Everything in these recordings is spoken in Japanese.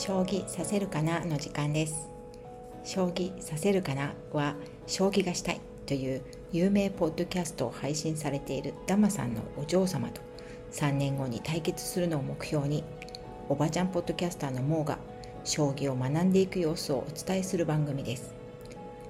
将棋させるかなの時間です将棋させるかなは将棋がしたいという有名ポッドキャストを配信されているダマさんのお嬢様と3年後に対決するのを目標におばちゃんポッドキャスターのモーが将棋を学んでいく様子をお伝えする番組です。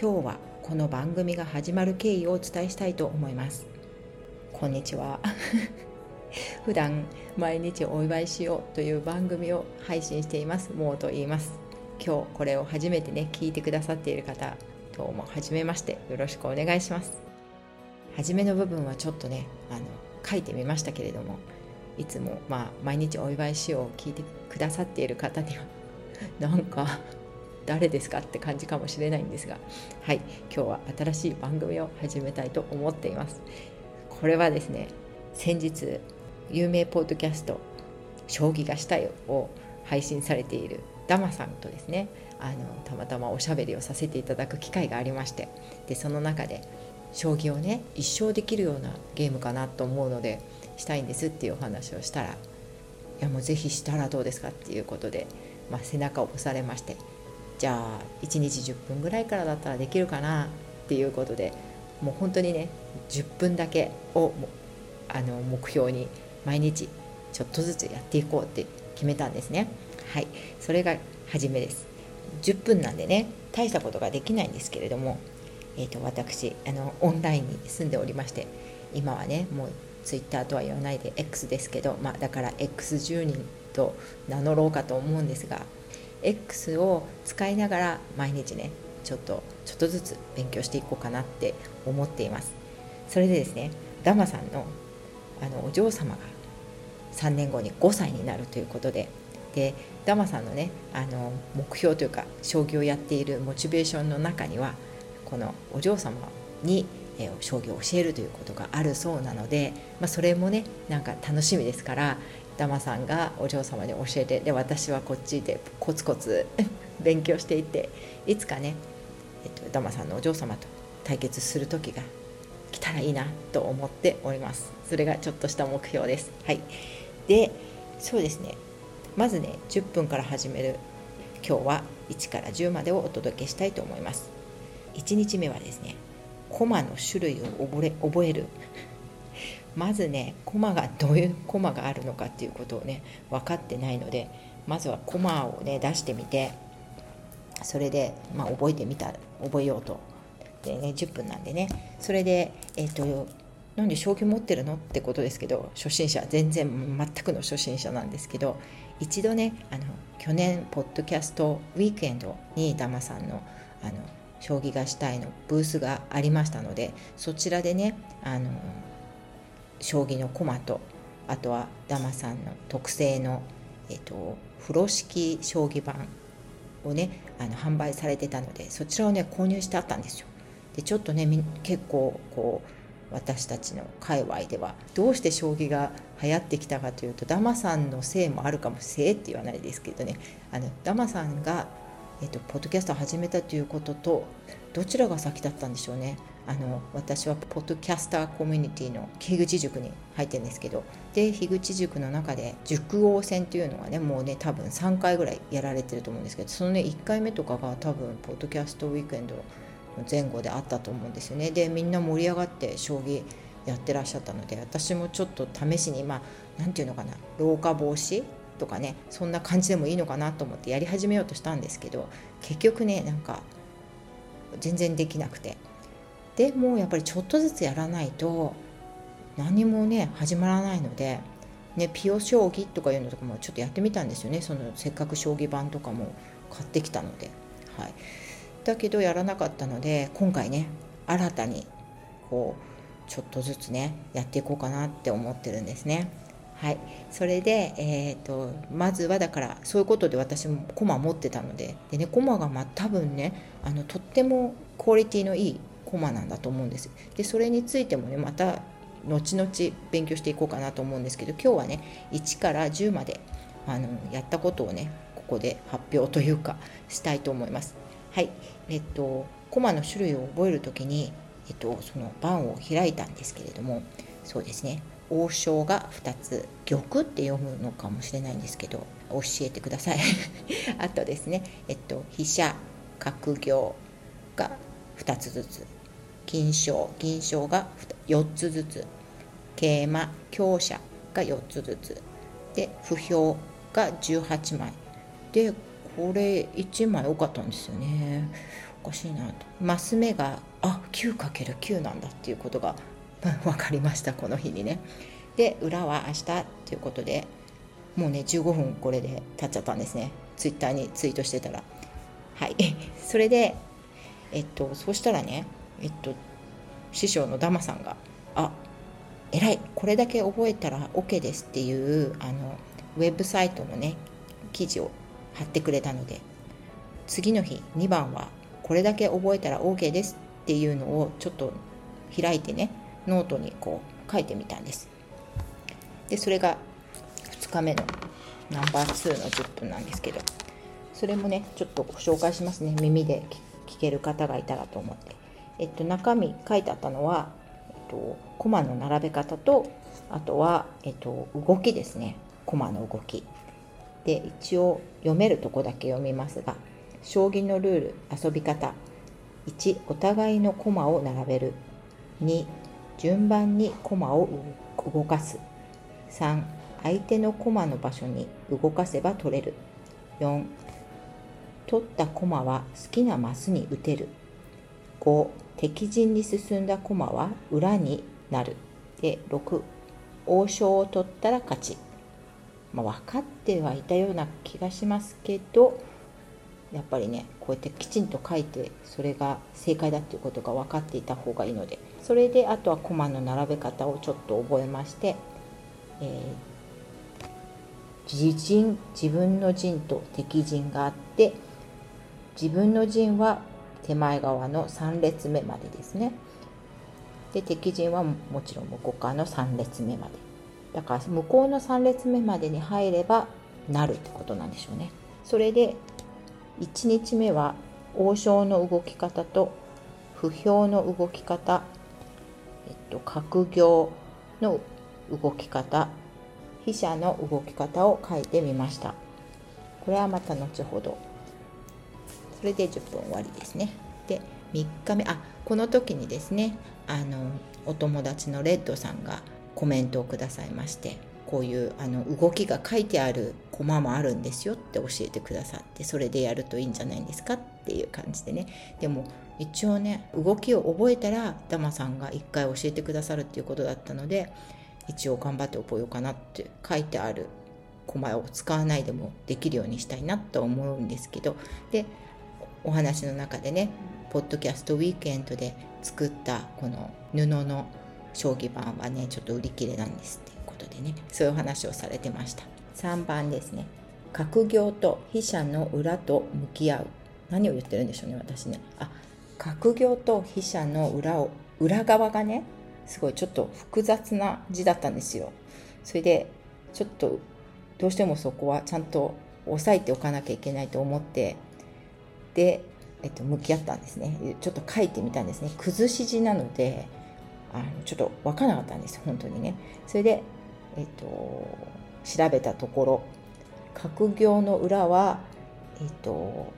今日はこの番組が始まる経緯をお伝えしたいと思います。こんにちは。普段毎日お祝いしようという番組を配信しています。モーと言います。今日これを初めてね聞いてくださっている方どうも初めましてよろしくお願いします。初めの部分はちょっとねあの書いてみましたけれどもいつもまあ毎日お祝いしようを聞いてくださっている方には なんか誰ですかって感じかもしれないんですがはい今日は新しい番組を始めたいと思っています。これはですね先日有名ポッドキャスト「将棋がしたい」を配信されているダマさんとですねあのたまたまおしゃべりをさせていただく機会がありましてでその中で将棋をね一生できるようなゲームかなと思うのでしたいんですっていうお話をしたらいやもうぜひしたらどうですかっていうことで、まあ、背中を押されましてじゃあ1日10分ぐらいからだったらできるかなっていうことでもう本当にね10分だけをあの目標に毎日ちょっとずつやっていこうって決めたんですね。はい。それが初めです。10分なんでね大したことができないんですけれども、えーと、私あのオンラインに住んでおりまして今はねもうツイッターとは言わないで X ですけど、まあ、だから X10 人と名乗ろうかと思うんですが X を使いながら毎日ねちょっとちょっとずつ勉強していこうかなって思っています。それでですねダマさんのあのお嬢様が3年後に5歳になるということで。でダマさんのねあの目標というか将棋をやっているモチベーションの中にはこのお嬢様に、え将棋を教えるということがあるそうなので、まあ、それもねなんか楽しみですからダマさんがお嬢様に教えてで私はこっちでコツコツ 勉強していっていつかね、えっと、ダマさんのお嬢様と対決する時が来たらいいなと思っております。それがちょっとした目標です。はい。でそうですね。まずね10分から始める。今日は1から10までをお届けしたいと思います。1日目はですねコマの種類を覚え覚える。まずねコマがどういうコマがあるのかっていうことをね分かってないのでまずはコマをね出してみてそれで、まあ、覚えてみた覚えようと。でね10分なんでね。それでえっ、ー、となんで将棋持ってるの？ってことですけど初心者全然全くの初心者なんですけど一度ねあの去年ポッドキャストウィークエンドにダマさんのあの将棋がしたいのブースがありましたのでそちらでねあの将棋の駒とあとはダマさんの特製の、えっと、風呂敷将棋盤をねあの販売されてたのでそちらをね購入してあったんですよ。でちょっとね結構こう私たちの界隈ではどうして将棋が流行ってきたかというとダマさんのせいもあるかもせいって言わないですけどね。あのダマさんが、えっと、ポッドキャストを始めたということとどちらが先だったんでしょうね。あの私はポッドキャスターコミュニティの樋口塾に入ってるんですけどで樋口塾の中で塾王戦というのがねもうね多分3回ぐらいやられてると思うんですけどそのね1回目とかが多分ポッドキャストウィークエンド前後であったと思うんですよね。でみんな盛り上がって将棋やってらっしゃったので私もちょっと試しにまあ何て言うのかな老化防止とかねそんな感じでもいいのかなと思ってやり始めようとしたんですけど結局ねなんか全然できなくて。でもやっぱりちょっとずつやらないと何もね始まらないので、ね、ピオ将棋とかいうのとかもちょっとやってみたんですよね。そのせっかく将棋盤とかも買ってきたので。はい。だけどやらなかったので今回ね新たにこうちょっとずつねやっていこうかなって思ってるんですね。はい、それで、えーと、まずはだからそういうことで私もコマ持ってたのでで、ね、コマがまあ多分ねあのとってもクオリティのいいコマなんだと思うんです。でそれについてもねまた後々勉強していこうかなと思うんですけど今日はね1から10まであのやったことをねここで発表というかしたいと思います。はい。えっとコマの種類を覚える時に、えっと、その盤を開いたんですけれどもそうですね。王将が2つ玉って読むのかもしれないんですけど教えてください。あとですね。えっと飛車角行が2つずつ。金将銀将が4つずつ。桂馬香車が4つずつ。で不評が18枚。でこれ1枚多かったんですよね。おかしいなと。マス目があ 9×9 なんだっていうことが 分かりました。この日にね。で裏は明日ということでもうね15分これで経っちゃったんですね。ツイッターにツイートしてたら。はい。それでえっとそうしたらねえっと師匠のダマさんが「あ偉い。これだけ覚えたら OK です」っていうあのウェブサイトのね記事を貼ってくれたので次の日2番はこれだけ覚えたら OK ですっていうのをちょっと開いてねノートにこう書いてみたんです。でそれが2日目のナンバー2の10分なんですけどそれもねちょっとご紹介しますね。耳で聞ける方がいたらと思って。えっと中身書いてあったのは、えっと、コマの並べ方とあとは、えっと、動きですね。コマの動き。で一応読めるとこだけ読みますが将棋のルール遊び方。1お互いの駒を並べる。2順番に駒を動かす。3相手の駒の場所に動かせば取れる。4取った駒は好きなマスに打てる。5敵陣に進んだ駒は裏になる。で6王将を取ったら勝ち。まあ、分かってはいたような気がしますけどやっぱりねこうやってきちんと書いてそれが正解だっていうことが分かっていた方がいいのでそれであとはコマの並べ方をちょっと覚えまして、えー、自陣自分の陣と敵陣があって自分の陣は手前側の3列目までですね。で敵陣はもちろん向こう側の3列目まで。だから向こうの3列目までに入ればなるってことなんでしょうね。それで1日目は王将の動き方と不評の動き方、えっと、角行の動き方飛車の動き方を書いてみました。これはまた後ほど。それで10分終わりですね。で3日目あこの時にですねあのお友達のレッドさんがコメントをくださいましてこういうあの動きが書いてあるコマもあるんですよって教えてくださってそれでやるといいんじゃないんですかっていう感じでね。でも一応ね動きを覚えたらダマさんが一回教えてくださるっていうことだったので一応頑張って覚えようかなって書いてあるコマを使わないでもできるようにしたいなと思うんですけどでお話の中でねポッドキャストウィークエンドで作ったこの布の将棋盤はねちょっと売り切れなんですっていうことでねそういう話をされてました。3番ですね。角行と飛車の裏と向き合う。何を言ってるんでしょうね私ね。あ角行と飛車の裏を裏側がねすごいちょっと複雑な字だったんですよ。それでちょっとどうしてもそこはちゃんと押さえておかなきゃいけないと思ってで、えっと、向き合ったんですね。ちょっと書いてみたんですね。崩し字なのであのちょっと分からなかったんです本当にね。それで、えっと、調べたところ角行の裏はえっと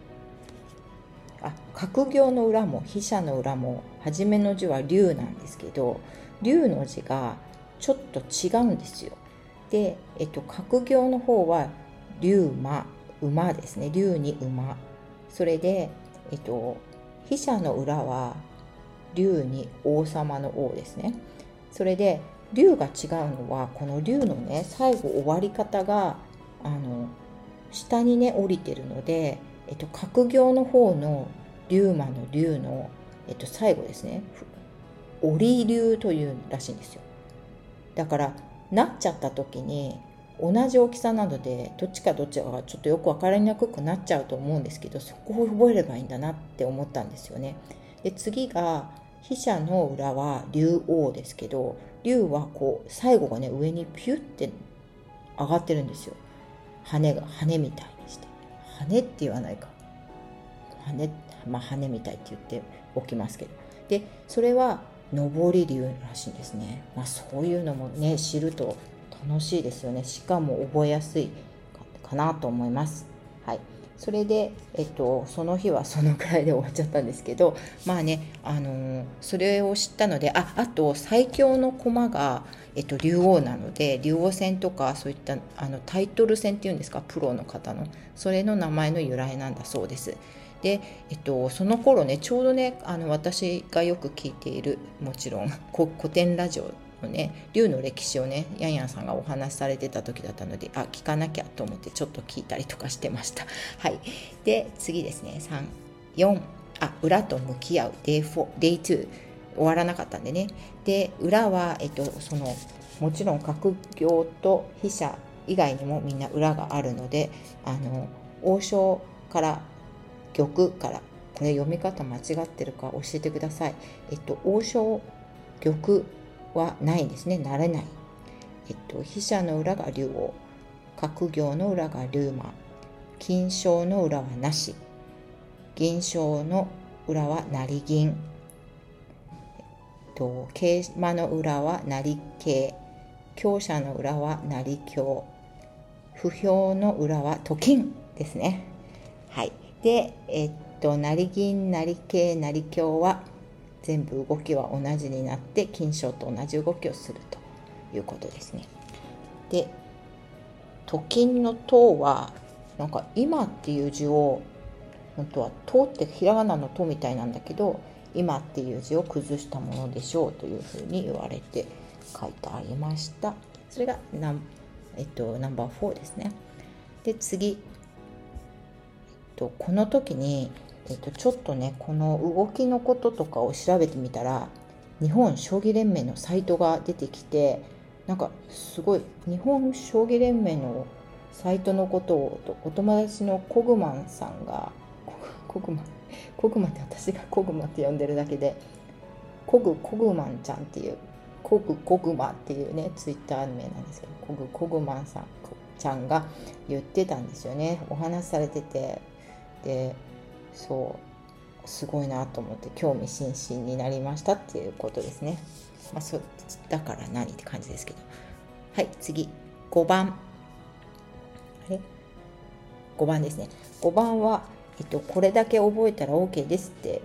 あ角行の裏も飛車の裏も初めの字は龍なんですけど龍の字がちょっと違うんですよ。で、えっと、角行の方は龍馬馬ですね。龍に馬。それで、えっと、飛車の裏は竜に王様の王ですね。それで竜が違うのはこの竜のね最後終わり方があの下にね降りてるので、えっと、角行の方の竜馬の竜の、えっと、最後ですね。折り竜というらしいんですよ。だからなっちゃった時に同じ大きさなのでどっちかどっちかがちょっとよく分かりにくくなっちゃうと思うんですけどそこを覚えればいいんだなって思ったんですよね。で次が飛車の裏は竜王ですけど竜はこう最後がね上にピュッて上がってるんですよ。羽が羽みたいにして。羽って言わないか。羽まあ羽みたいって言っておきますけど。でそれは上り竜らしいんですね、まあ、そういうのもね知ると楽しいですよね。しかも覚えやすいかなと思います。それで、えっと、その日はそのくらいで終わっちゃったんですけどまあね、あの、それを知ったのでああと最強の駒が、えっと、竜王なので竜王戦とかそういったあのタイトル戦っていうんですか？プロの方のそれの名前の由来なんだそうです。で、えっと、その頃ねちょうどねあの私がよく聞いているもちろん古典ラジオのね竜の歴史をねヤンヤンさんがお話しされてた時だったのであ聞かなきゃと思ってちょっと聞いたりとかしてました。はい。で次ですね。34あ裏と向き合う。Day4 Day2 終わらなかったんでね。で裏は、えっと、そのもちろん閣業と筆者以外にもみんな裏があるのであの王将から玉からこれ読み方間違ってるか教えてください。えっと王将玉はないんですね。なれない、えっと、飛車の裏が竜王角行の裏が竜馬金賞の裏はなし銀賞の裏は成銀、えっと、桂馬の裏は成桂強者の裏は成香不評の裏はと金ですね。はい。でえっと成銀成桂成香は全部動きは同じになって金賞と同じ動きをするということですね。で「と金」の「と」はなんか「今」っていう字を本当は「と」ってひらがなの「と」みたいなんだけど「今」っていう字を崩したものでしょうというふうに言われて書いてありました。それがナン,、えっと、ナンバー4ですね。で次、えっと、この時にえっと、ちょっとねこの動きのこととかを調べてみたら日本将棋連盟のサイトが出てきてなんかすごい日本将棋連盟のサイトのことをお友達のコグマンさんがコグマン？コグマって私がコグマって呼んでるだけでコグコグマンちゃんっていうコグコグマっていうねツイッター名なんですけどコグコグマンさんちゃんが言ってたんですよね。お話しされてて。でそうすごいなと思って興味津々になりましたっていうことですね。まあ、そだから何って感じですけど。はい次。5番。あれ？5番ですね。5番は、えっと、これだけ覚えたら OK ですって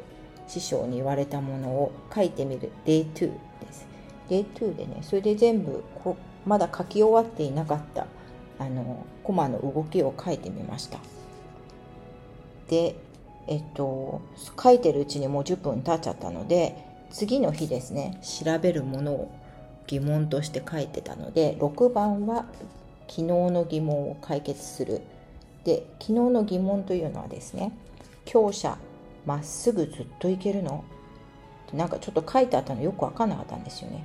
師匠に言われたものを書いてみる。Day2 です。Day2 でねそれで全部こまだ書き終わっていなかったあのコマの動きを書いてみました。でえっと、書いてるうちにもう10分経っちゃったので次の日ですね調べるものを疑問として書いてたので6番は昨日の疑問を解決する。で昨日の疑問というのはですね強者まっすぐずっといけるの？なんかちょっと書いてあったのよく分かんなかったんですよね。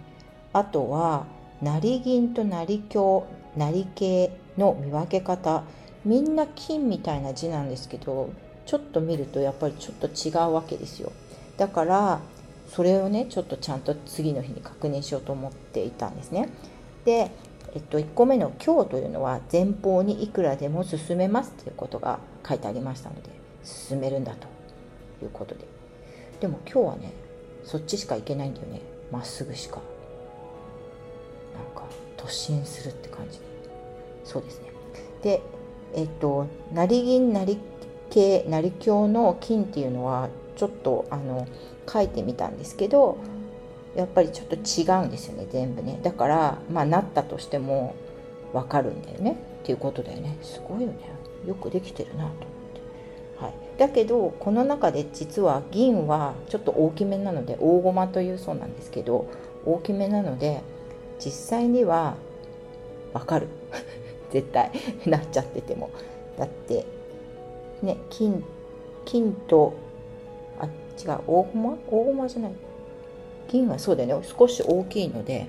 あとは成銀と成香成桂の見分け方。みんな金みたいな字なんですけどちょっと見るとやっぱりちょっと違うわけですよ。だからそれをねちょっとちゃんと次の日に確認しようと思っていたんですね。で、えっと、1個目の「今日」というのは前方にいくらでも進めますということが書いてありましたので進めるんだということで。でも今日はねそっちしか行けないんだよね。まっすぐしか。なんか突進するって感じ。そうですね。でえっと成銀成系成京の金っていうのはちょっとあの書いてみたんですけどやっぱりちょっと違うんですよね全部ね。だからまあなったとしても分かるんだよねっていうことだよね。すごいよね。よくできてるなと思って、はい、だけどこの中で実は銀はちょっと大きめなので大駒というそうなんですけど大きめなので実際には分かる。絶対。なっちゃってても。だってね金金とあ違う大駒？大駒じゃない。銀はそうだよね。少し大きいので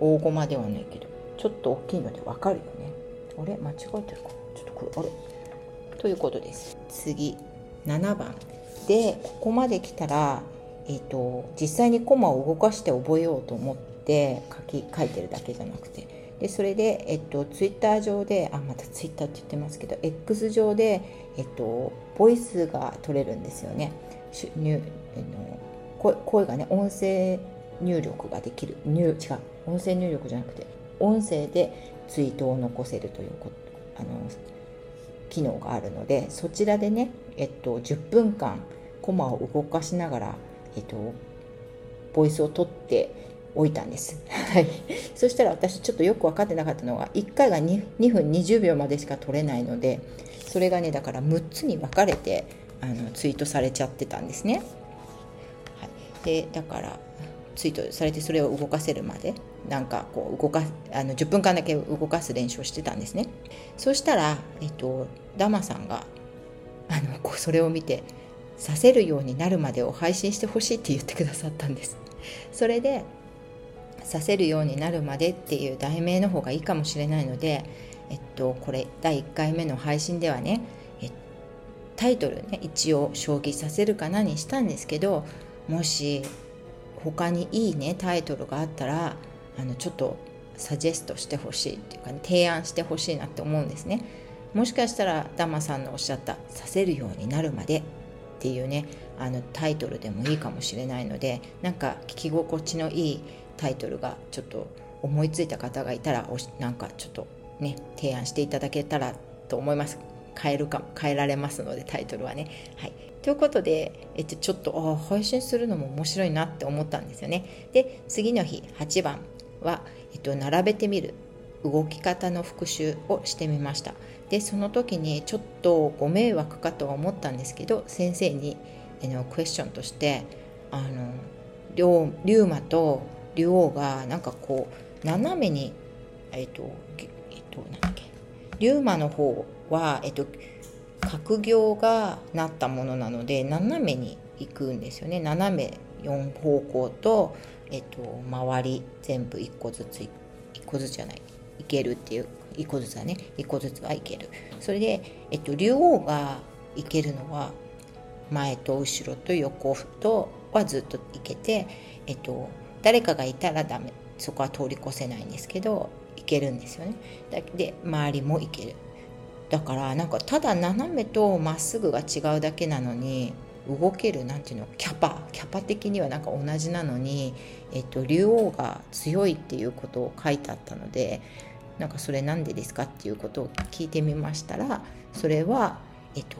大駒ではないけどちょっと大きいのでわかるよね。あれ間違えてるかちょっとこれあれ？ということです。次7番。でここまで来たらえーと、実際にコマを動かして覚えようと思って書き書いてるだけじゃなくて。でそれで、えっと、ツイッター上であまたツイッターって言ってますけど X 上で、えっと、ボイスが取れるんですよね。声がね音声入力ができる入違う音声入力じゃなくて音声でツイートを残せるというあの機能があるのでそちらでね、えっと、10分間コマを動かしながら、えっと、ボイスを取っておいたんです。はい、そしたら私ちょっとよく分かってなかったのが1回が 2, 2分20秒までしか取れないのでそれがねだから6つに分かれてあのツイートされちゃってたんですね。はい、でだからツイートされてそれを動かせるまでなんかこう動かあの10分間だけ動かす練習をしてたんですねそしたら、えっと、ダマさんがあのこうそれを見てさせるようになるまでを配信してほしいって言ってくださったんですそれでさせるようになるまでっていう題名の方がいいかもしれないのでえっとこれ第1回目の配信ではねタイトルね一応将棋させるかなにしたんですけどもし他にいいねタイトルがあったらあのちょっとサジェストしてほしいっていうか、ね、提案してほしいなって思うんですね。もしかしたらダマさんのおっしゃった「させるようになるまで」っていうねあのタイトルでもいいかもしれないのでなんか聞き心地のいいタイトルがちょっと思いついた方がいたらなんかちょっとね提案していただけたらと思います変えるか変えられますのでタイトルはね。はい、ということで、えっと、ちょっとあ配信するのも面白いなって思ったんですよね。で次の日8番は、えっと、並べてみる動き方の復習をしてみました。でその時にちょっとご迷惑かとは思ったんですけど先生にあのクエスチョンとしてあの龍龍馬と竜王がなんかこう斜めにえっとえっとなんだっけ？龍馬の方は、えっと、角行がなったものなので斜めに行くんですよね。斜め4方向と、えっと、周り全部1個ずつ1個ずつじゃない。いけるっていう1個ずつはね。1個ずつはいける。それで、えっと、竜王がいけるのは前と後ろと横とはずっといけて、えっと、誰かがいたらダメ。そこは通り越せないんですけどいけるんですよね。で周りもいける。だからなんかただ斜めとまっすぐが違うだけなのに動けるなんていうのキャパキャパ的にはなんか同じなのに、えっと、竜王が強いっていうことを書いてあったのでなんかそれなんでですかっていうことを聞いてみましたらそれは、えっと、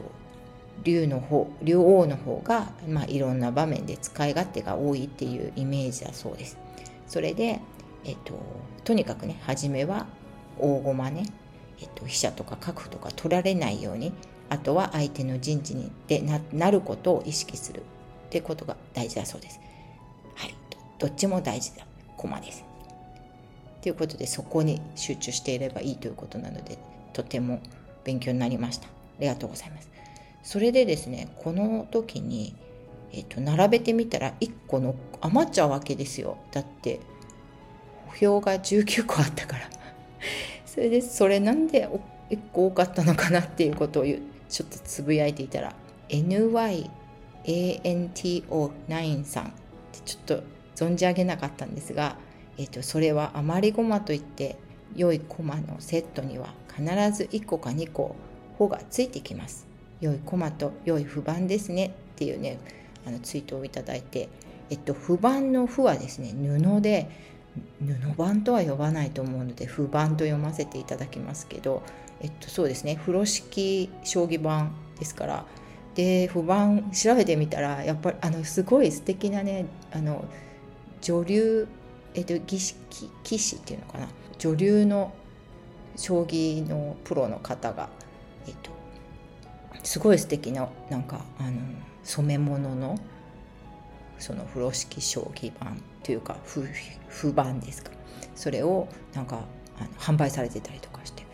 竜の方竜王の方が、まあ、いろんな場面で使い勝手が多いっていうイメージだそうです。それで、えっと、とにかくね初めは大駒ねえっと、飛車とか角とか取られないようにあとは相手の陣地にでななることを意識するってことが大事だそうです。はい、どっちも大事だ駒です。ということでそこに集中していればいいということなのでとても勉強になりました。ありがとうございます。それでですねこの時に、えっと、並べてみたら1個の余っちゃうわけですよ。だって表が19個あったから それでそれなんで1個多かったのかなっていうことをちょっとつぶやいていたら NYANTO9 さんってちょっと存じ上げなかったんですが、えー、とそれは余り駒といって良い駒のセットには必ず1個か2個「穂がついてきます。良い駒と良い不番ですね。っていうねあのツイートをいただいて、えっと、不番の「不」はですね布で布版とは呼ばないと思うので不版と読ませていただきますけど、えっと、そうですね風呂敷将棋盤ですからで不版調べてみたらやっぱりあのすごい素敵なねあの女流、えっと、儀式棋士っていうのかな女流の将棋のプロの方が、えっと、すごい素敵ななんかあの染め物のその風呂敷将棋盤というか不版ですか。それをなんかあの販売されてたりとかして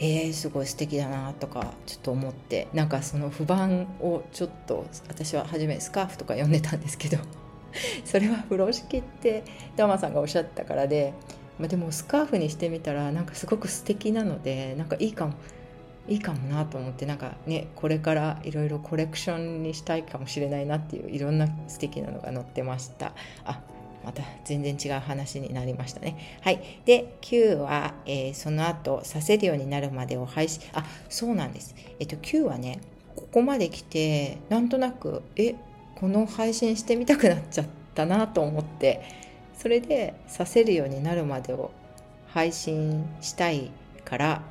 えー、すごい素敵だなとかちょっと思ってなんかその不版をちょっと私は初めスカーフとか読んでたんですけど それは風呂敷ってダマさんがおっしゃったからで、まあ、でもスカーフにしてみたらなんかすごく素敵なのでなんかいいかも。いいかもなと思ってなんかねこれからいろいろコレクションにしたいかもしれないなっていういろんな素敵なのが載ってました。あまた全然違う話になりましたね。はい。で9は、えー、その後させるようになるまでを配信あそうなんです。えっと9はねここまで来てなんとなくえこの配信してみたくなっちゃったなと思ってそれでさせるようになるまでを配信したいから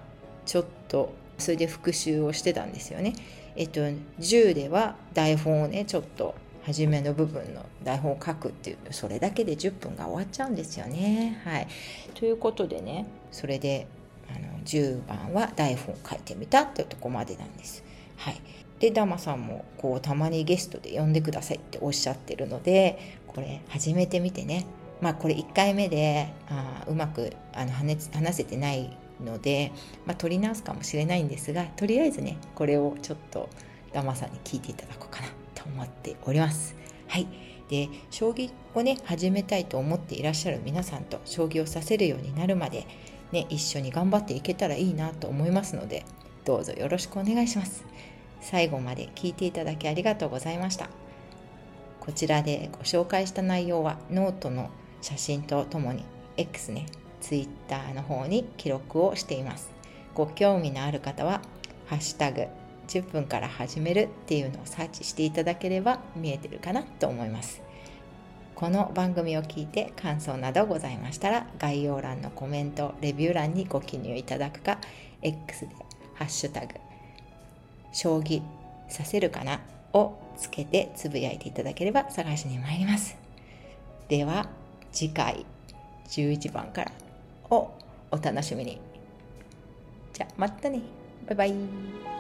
ちょっとそれで復習をしてたんですよね。えっと10では台本をねちょっと初めの部分の台本を書くっていうそれだけで10分が終わっちゃうんですよね。はい、ということでねそれであの10番は台本を書いてみたっていうとこまでなんです。はい、でダマさんもこうたまにゲストで呼んでくださいっておっしゃってるのでこれ始めてみてねまあこれ1回目であうまくあの話せてないので、まあ、取り直すかもしれないんですがとりあえずねこれをちょっとダマさんに聞いていただこうかなと思っております。はいで将棋をね始めたいと思っていらっしゃる皆さんと将棋をさせるようになるまで、ね、一緒に頑張っていけたらいいなと思いますのでどうぞよろしくお願いします。最後まで聞いていただきありがとうございました。こちらでご紹介した内容はノートの写真とともに X ね Twitter の方に記録をしています。ご興味のある方は「ハッシュタグ #10 分から始める」っていうのをサーチしていただければ見えてるかなと思います。この番組を聞いて感想などございましたら概要欄のコメントレビュー欄にご記入いただくか X で「ハッシュタグ将棋させるかな」をつけてつぶやいていただければ探しに参ります。では次回11番から。をお楽しみに。じゃあまたね。バイバイ。